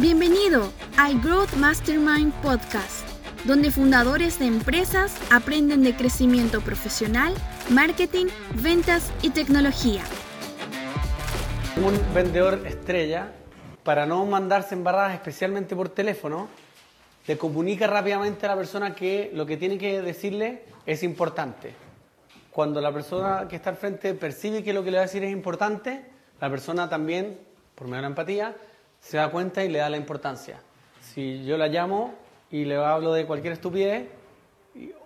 Bienvenido al Growth Mastermind Podcast, donde fundadores de empresas aprenden de crecimiento profesional, marketing, ventas y tecnología. Un vendedor estrella, para no mandarse embarradas especialmente por teléfono, le comunica rápidamente a la persona que lo que tiene que decirle es importante. Cuando la persona que está al frente percibe que lo que le va a decir es importante, la persona también, por medio empatía, se da cuenta y le da la importancia. Si yo la llamo y le hablo de cualquier estupidez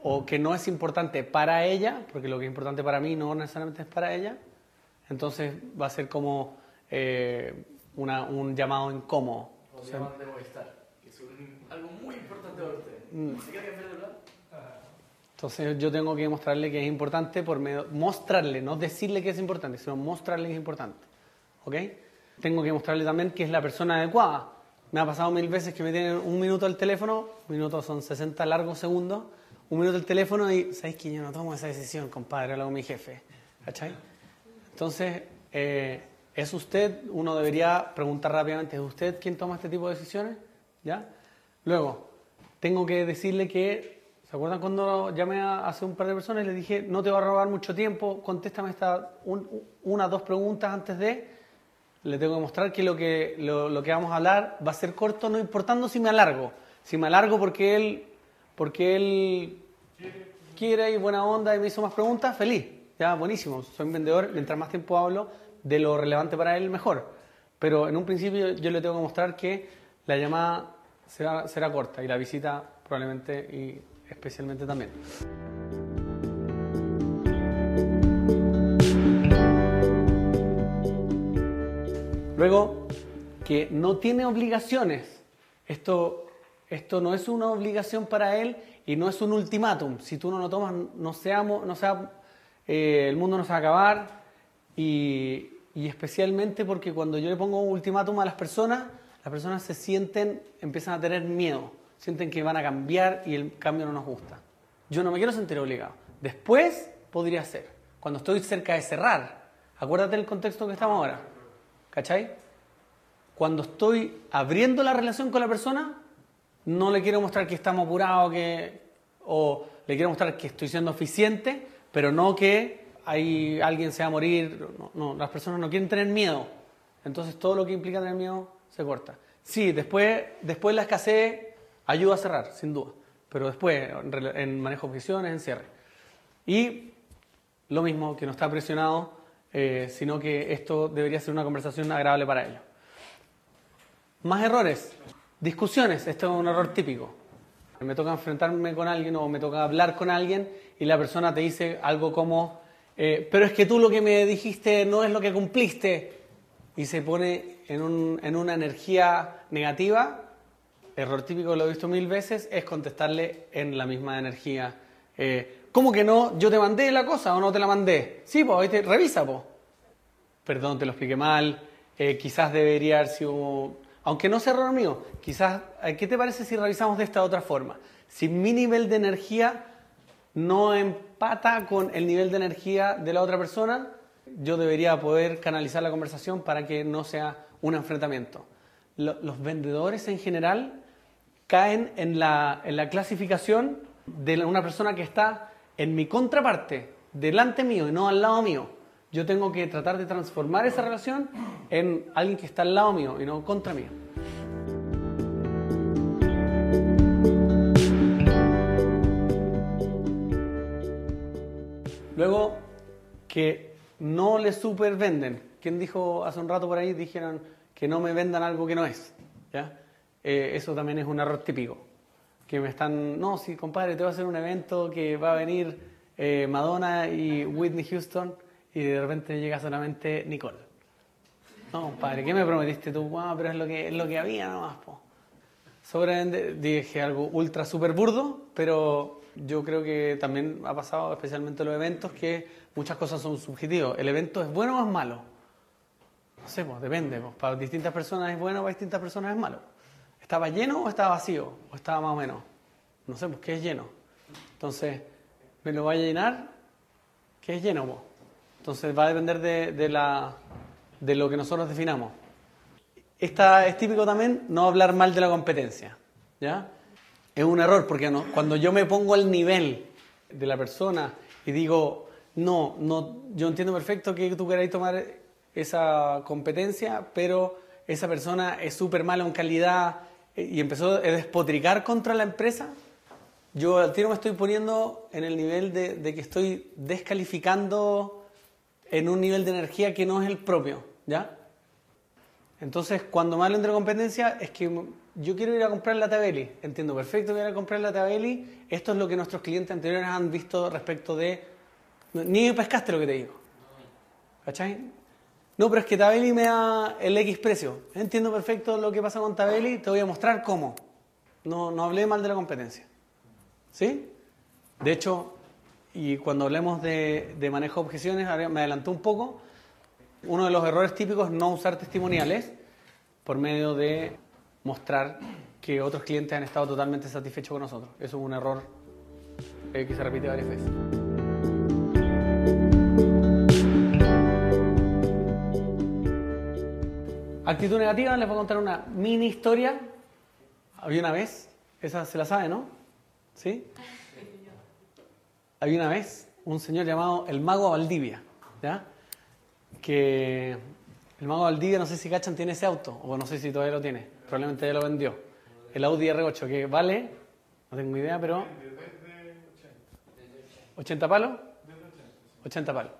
o que no es importante para ella, porque lo que es importante para mí no necesariamente es para ella, entonces va a ser como eh, una, un llamado incómodo. O sea, de Movistar, que es algo muy importante para usted. Mm. ¿Se quiere cambiar de plan? Entonces yo tengo que mostrarle que es importante por medio, mostrarle, no decirle que es importante, sino mostrarle que es importante. ¿Ok? Tengo que mostrarle también que es la persona adecuada. Me ha pasado mil veces que me tienen un minuto al teléfono, minutos son 60 largos segundos, un minuto al teléfono y sabéis que yo no tomo esa decisión, compadre, hablo con mi jefe. ¿Cachai? Entonces, eh, ¿es usted? Uno debería preguntar rápidamente, ¿es usted quien toma este tipo de decisiones? ¿Ya? Luego, tengo que decirle que, ¿se acuerdan cuando llamé a, hace un par de personas y dije, no te va a robar mucho tiempo, contéstame esta, un, una, dos preguntas antes de, le tengo que mostrar que lo, que lo, lo, que vamos a hablar va a ser corto, no importando si me alargo. Si me alargo porque él, porque él quiere y buena onda y me hizo más preguntas, feliz. Ya, buenísimo. Soy un vendedor, mientras más tiempo hablo de lo relevante para él, mejor. Pero en un principio yo le tengo que mostrar que la llamada será, será corta y la visita probablemente y especialmente también. Luego, que no tiene obligaciones. Esto, esto no es una obligación para él y no es un ultimátum. Si tú no lo tomas, no seamos, no sea, eh, el mundo no se va a acabar. Y, y especialmente porque cuando yo le pongo un ultimátum a las personas, las personas se sienten, empiezan a tener miedo, sienten que van a cambiar y el cambio no nos gusta. Yo no me quiero sentir obligado. Después podría ser, cuando estoy cerca de cerrar. Acuérdate del contexto que estamos ahora. ¿Cachai? Cuando estoy abriendo la relación con la persona, no le quiero mostrar que estamos apurados que, o le quiero mostrar que estoy siendo eficiente, pero no que hay, alguien se va a morir. No, no, las personas no quieren tener miedo. Entonces todo lo que implica tener miedo se corta. Sí, después, después la escasez ayuda a cerrar, sin duda. Pero después, en, manejo de objeciones, en cierre. Y lo mismo, que no está presionado, eh, sino que esto debería ser una conversación agradable para ellos. Más errores. Discusiones. Esto es un error típico. Me toca enfrentarme con alguien o me toca hablar con alguien y la persona te dice algo como, eh, pero es que tú lo que me dijiste no es lo que cumpliste. Y se pone en, un, en una energía negativa. Error típico, lo he visto mil veces, es contestarle en la misma energía. Eh, ¿Cómo que no? ¿Yo te mandé la cosa o no te la mandé? Sí, pues, te revisa, pues. Perdón, te lo expliqué mal. Eh, quizás debería haber sido. Aunque no sea error mío, quizás. ¿Qué te parece si revisamos de esta otra forma? Si mi nivel de energía no empata con el nivel de energía de la otra persona, yo debería poder canalizar la conversación para que no sea un enfrentamiento. Los vendedores en general caen en la, en la clasificación de una persona que está en mi contraparte, delante mío y no al lado mío. Yo tengo que tratar de transformar esa relación en alguien que está al lado mío y no contra mí. Luego, que no le supervenden. ¿Quién dijo hace un rato por ahí? Dijeron que no me vendan algo que no es. ¿ya? Eh, eso también es un error típico que me están, no, sí, compadre, te voy a hacer un evento que va a venir eh, Madonna y Whitney Houston y de repente llega solamente Nicole. No, compadre, ¿qué me prometiste tú? Ah, pero es lo que, es lo que había nomás, po. Sobre dije algo ultra super burdo, pero yo creo que también ha pasado, especialmente en los eventos, que muchas cosas son subjetivas. ¿El evento es bueno o es malo? No sé, pues depende. Pues, para distintas personas es bueno, para distintas personas es malo. ¿Estaba lleno o estaba vacío? ¿O estaba más o menos? No sé, pues ¿qué es lleno? Entonces, ¿me lo vaya a llenar? ¿Qué es lleno? Pues? Entonces va a depender de, de, la, de lo que nosotros definamos. esta, es típico también no hablar mal de la competencia. ¿ya? Es un error porque no, cuando yo me pongo al nivel de la persona y digo, no, no, yo entiendo perfecto que tú queráis tomar esa competencia, pero esa persona es súper mala en calidad y empezó a despotricar contra la empresa, yo al tiro me estoy poniendo en el nivel de, que estoy descalificando en un nivel de energía que no es el propio, ¿ya? Entonces, cuando me hablan de competencia, es que yo quiero ir a comprar la Tabeli. Entiendo perfecto que ir a comprar la Tabeli. Esto es lo que nuestros clientes anteriores han visto respecto de... Ni pescaste lo que te digo. ¿Cachai? No, pero es que Tabeli me da el X precio. Entiendo perfecto lo que pasa con Tabeli, te voy a mostrar cómo. No, no hablé mal de la competencia. ¿Sí? De hecho, y cuando hablemos de, de manejo de objeciones, me adelantó un poco. Uno de los errores típicos es no usar testimoniales por medio de mostrar que otros clientes han estado totalmente satisfechos con nosotros. Eso es un error eh, que se repite varias veces. Actitud negativa, les voy a contar una mini historia. Había una vez, esa se la sabe, ¿no? ¿Sí? Había una vez un señor llamado el Mago Valdivia, ¿ya? Que el Mago Valdivia, no sé si cachan, tiene ese auto, o no sé si todavía lo tiene, probablemente ya lo vendió. El Audi R8, que vale, no tengo idea, pero... ¿80 palos? 80 palos.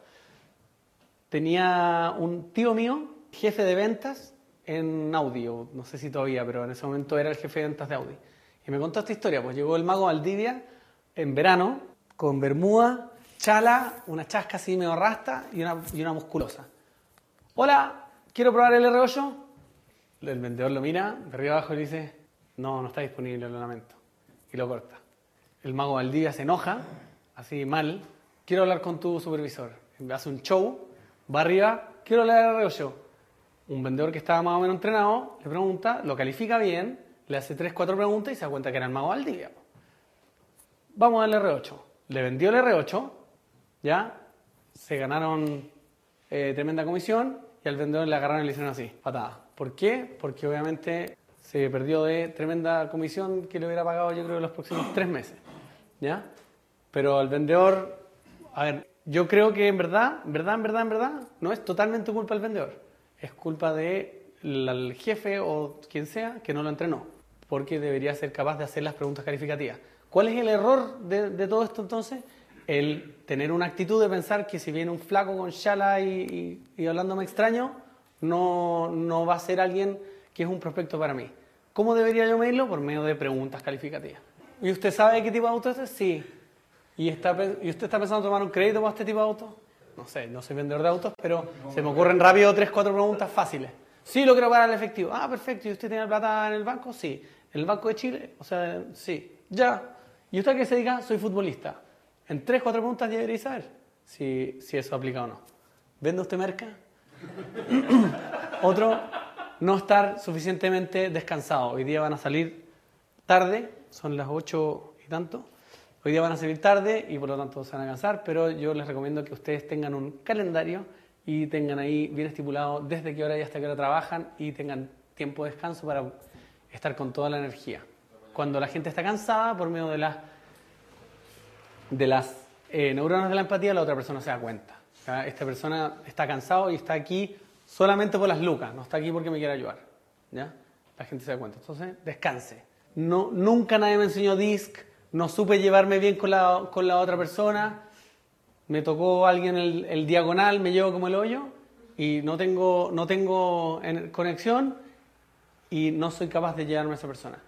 Tenía un tío mío, jefe de ventas, en Audi, no sé si todavía, pero en ese momento era el jefe de ventas de Audi. Y me contó esta historia, pues llegó el mago Valdivia en verano, con bermuda, chala, una chasca así medio rasta y una, y una musculosa. Hola, ¿quiero probar el R8? El vendedor lo mira de arriba abajo y le dice, no, no está disponible, lo lamento. Y lo corta. El mago Valdivia se enoja, así mal, quiero hablar con tu supervisor. Hace un show, va arriba, quiero hablar del R8 un vendedor que estaba más o menos entrenado le pregunta, lo califica bien, le hace 3, 4 preguntas y se da cuenta que era el mago Valdivia. Vamos al R8. Le vendió el R8, ya, se ganaron eh, tremenda comisión y al vendedor le agarraron y le hicieron así, patada. ¿Por qué? Porque obviamente se perdió de tremenda comisión que le hubiera pagado yo creo los próximos tres meses, ¿ya? Pero al vendedor, a ver, yo creo que en verdad, en verdad, en verdad, en verdad, no es totalmente culpa del vendedor es culpa del jefe o quien sea que no lo entrenó, porque debería ser capaz de hacer las preguntas calificativas. ¿Cuál es el error de, todo esto entonces? El tener una actitud de pensar que si viene un flaco con chala y, y, hablándome extraño, no, no va a ser alguien que es un prospecto para mí. ¿Cómo debería yo medirlo? Por medio de preguntas calificativas. ¿Y usted sabe qué tipo de auto es? Sí. ¿Y, está, ¿Y usted está pensando en tomar un crédito para este tipo de auto? No sé, no soy vendedor de autos, pero se me ocurren rápido tres, cuatro preguntas fáciles. Sí, lo quiero pagar al efectivo. Ah, perfecto. ¿Y usted tiene plata en el banco? Sí. ¿En el Banco de Chile? O sea, sí. Ya. ¿Y usted a qué se dedica? Soy futbolista. En tres, cuatro preguntas ya debería saber si, si eso aplica o no. ¿Vende usted merca? Otro, no estar suficientemente descansado. Hoy día van a salir tarde, son las ocho y tanto. Hoy día van a salir tarde y por lo tanto se van a cansar, pero yo les recomiendo que ustedes tengan un calendario y tengan ahí bien estipulado desde qué hora y hasta qué hora trabajan y tengan tiempo de descanso para estar con toda la energía. Cuando la gente está cansada, por medio de las, de las eh, neuronas de la empatía, la otra persona se da cuenta. Esta persona está cansado y está aquí solamente por las lucas, no está aquí porque me quiere ayudar. ¿ya? La gente se da cuenta. Entonces, descanse. No, nunca nadie me enseñó DISC no supe llevarme bien con la, con la otra persona, me tocó alguien el, diagonal, me llevo como el hoyo y no tengo, no tengo conexión y no soy capaz de llevarme a esa persona.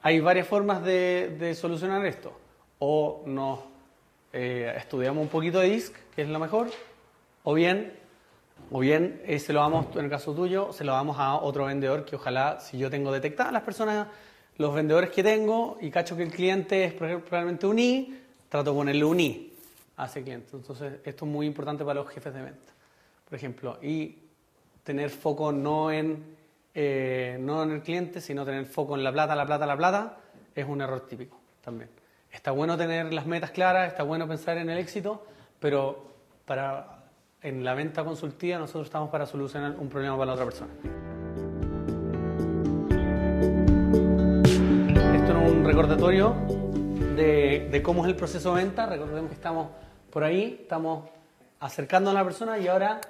Hay varias formas de, de solucionar esto. O nos eh, estudiamos un poquito de DISC, que es lo mejor, o bien, o bien eh, se lo damos, en el caso tuyo, se lo damos a otro vendedor que ojalá, si yo tengo detectadas las personas los vendedores que tengo y cacho que el cliente es probablemente un I, trato con el un I a ese cliente. Entonces, esto es muy importante para los jefes de venta, por ejemplo. Y tener foco no en, eh, no en el cliente, sino tener foco en la plata, la plata, la plata, es un error típico también. Está bueno tener las metas claras, está bueno pensar en el éxito, pero para, en la venta consultiva nosotros estamos para solucionar un problema para la otra persona. Recordatorio de, cómo es el proceso de venta. Recordemos que estamos por ahí, estamos acercando a la persona y ahora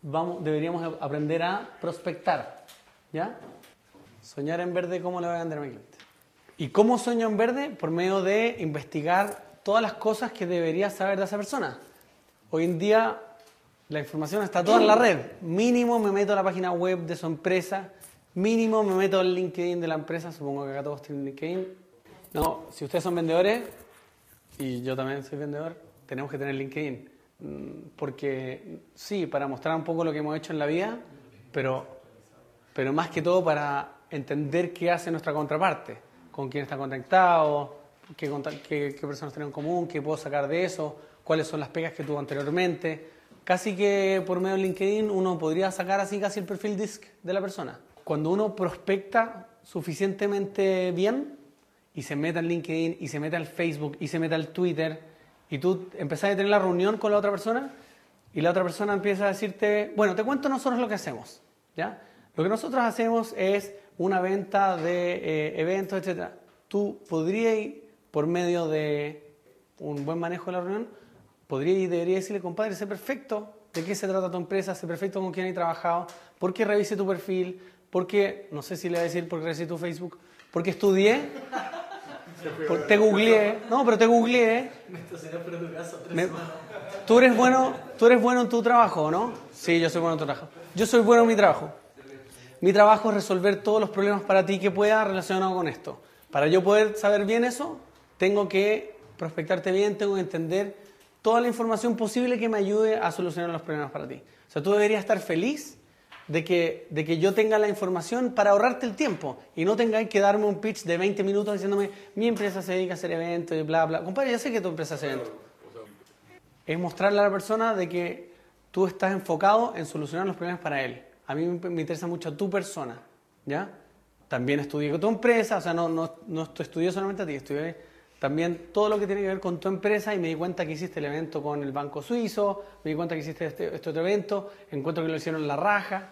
vamos, deberíamos aprender a prospectar. ¿Ya? Soñar en verde, ¿cómo le voy a vender a mi cliente? ¿Y cómo sueño en verde? Por medio de investigar todas las cosas que debería saber de esa persona. Hoy en día la información está toda en la red. Mínimo me meto a la página web de su empresa, mínimo me meto al LinkedIn de la empresa, supongo que acá todos tienen LinkedIn. No, si ustedes son vendedores, y yo también soy vendedor, tenemos que tener LinkedIn. Mm, porque sí, para mostrar un poco lo que hemos hecho en la vida, pero, pero más que todo para entender qué hace nuestra contraparte, con quién está conectado, qué, qué, qué personas tienen en común, qué puedo sacar de eso, cuáles son las pegas que tuvo anteriormente. Casi que por medio de LinkedIn uno podría sacar así casi el perfil disc de la persona. Cuando uno prospecta suficientemente bien y se mete al LinkedIn y se mete al Facebook y se mete al Twitter y tú empezás a tener la reunión con la otra persona y la otra persona empieza a decirte, bueno, te cuento nosotros lo que hacemos, ¿ya? Lo que nosotros hacemos es una venta de eh, eventos, etc. Tú podrías, por medio de un buen manejo de la reunión, podría y debería decirle, compadre, sé perfecto de qué se trata tu empresa, sé perfecto con quién hay trabajado, por qué revise tu perfil, porque, no sé si le voy a decir por qué revisé tu Facebook, porque estudié, te googleé, no, pero te googleé. tú eres bueno, tú eres bueno en tu trabajo, ¿no? Sí, yo soy bueno en tu trabajo. Yo soy bueno en mi trabajo. Mi trabajo es resolver todos los problemas para ti que pueda relacionado con esto. Para yo poder saber bien eso, tengo que prospectarte bien, tengo que entender toda la información posible que me ayude a solucionar los problemas para ti. O sea, tú deberías estar feliz de que, de que yo tenga la información para ahorrarte el tiempo y no tengáis que darme un pitch de 20 minutos diciéndome mi empresa se dedica a hacer eventos y bla, bla. Compadre, ya sé que tu empresa hace eventos. Es mostrarle a la persona de que tú estás enfocado en solucionar los problemas para él. A mí me interesa mucho tu persona, ¿ya? También estudié con tu empresa, o sea, no, no, no estudié solamente a ti, estudié también todo lo que tiene que ver con tu empresa y me di cuenta que hiciste el evento con el Banco Suizo, me di cuenta que hiciste este, este otro evento, encuentro que lo hicieron en la raja.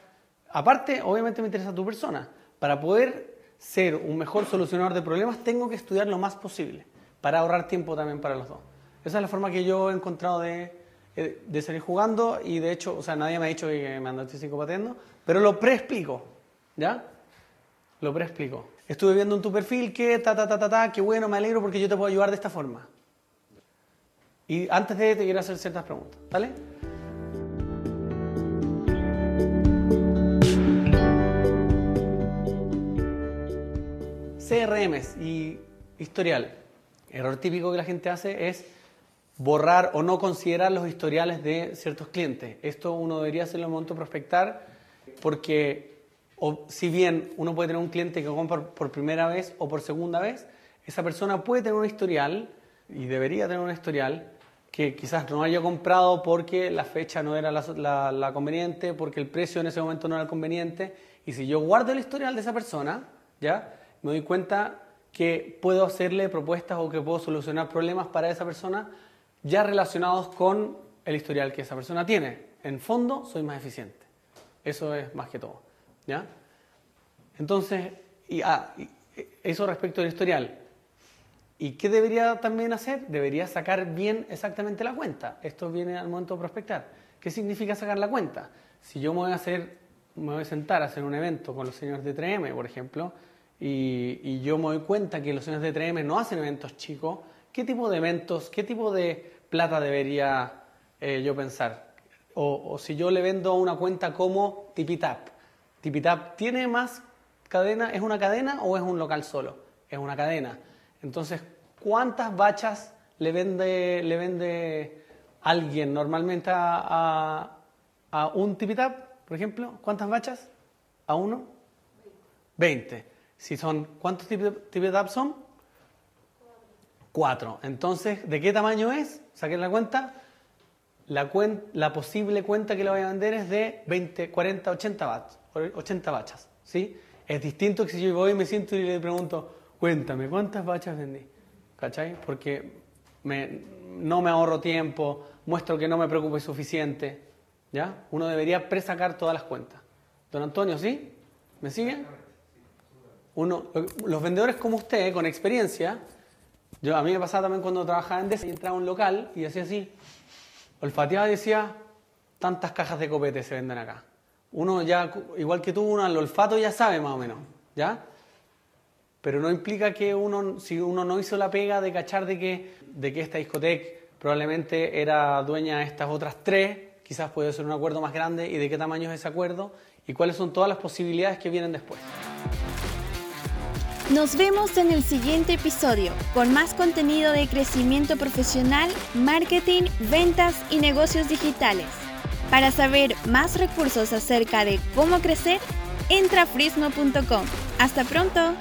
Aparte, obviamente me interesa tu persona. Para poder ser un mejor solucionador de problemas, tengo que estudiar lo más posible, para ahorrar tiempo también para los dos. Esa es la forma que yo he encontrado de, eh, de seguir jugando y de hecho, o sea, nadie me ha dicho que me andaste pateando, pero lo preexplico, ¿ya? Lo preexplico. Estuve viendo en tu perfil que ta, ta, ta, ta, ta, qué bueno, me alegro porque yo te puedo ayudar de esta forma. Y antes de te quiero hacer ciertas preguntas, ¿vale? CRMs y historial. Error típico que la gente hace es borrar o no considerar los historiales de ciertos clientes. Esto uno debería hacerlo en el momento prospectar porque o si bien uno puede tener un cliente que compra por primera vez o por segunda vez, esa persona puede tener un historial y debería tener un historial que quizás no haya comprado porque la fecha no era la, conveniente, porque el precio en ese momento no era conveniente. Y si yo guardo el historial de esa persona, ya me doy cuenta que puedo hacerle propuestas o que puedo solucionar problemas para esa persona ya relacionados con el historial que esa persona tiene. En fondo, soy más eficiente. Eso es más que todo. ¿Ya? Entonces, ah, eso respecto al historial. ¿Y qué debería también hacer? Debería sacar bien exactamente la cuenta. Esto viene al momento de prospectar. ¿Qué significa sacar la cuenta? Si yo me voy a hacer, me voy a sentar a hacer un evento con los señores de 3M, por ejemplo, y, yo me doy cuenta que los señores de 3M no hacen eventos chicos, ¿qué tipo de eventos, qué tipo de plata debería eh, yo pensar? O, si yo le vendo una cuenta como Tipitap. Tipitap tiene más cadena, ¿es una cadena o es un local solo? Es una cadena. Entonces, ¿cuántas bachas le vende, le vende alguien normalmente a, a, un Tipitap, por ejemplo? ¿Cuántas bachas? ¿A uno? 20. Si son, ¿cuántos Tipitap son? Cuatro. Entonces, ¿de qué tamaño es? Saquen la cuenta. La, la posible cuenta que le voy a vender es de 20, 40, 80 bachas. 80 bachas ¿sí? Es distinto que si yo voy y me siento y le pregunto, cuéntame, ¿cuántas bachas vendí? ¿Cachai? Porque me, no me ahorro tiempo, muestro que no me preocupe suficiente. ¿Ya? Uno debería presacar todas las cuentas. Don Antonio, ¿sí? ¿Me sigue? uno, los vendedores como usted, con experiencia, yo, a mí me pasaba también cuando trabajaba en DESA y entraba a un local y hacía así, olfateaba decía, tantas cajas de copete se venden acá. Uno ya, igual que tú, uno al olfato ya sabe más o menos, ¿ya? Pero no implica que uno, si uno no hizo la pega de cachar de que, de que esta discoteca probablemente era dueña de estas otras tres, quizás puede ser un acuerdo más grande y de qué tamaño es ese acuerdo y cuáles son todas las posibilidades que vienen después. Nos vemos en el siguiente episodio con más contenido de crecimiento profesional, marketing, ventas y negocios digitales. Para saber más recursos acerca de cómo crecer, entra frismo.com. Hasta pronto.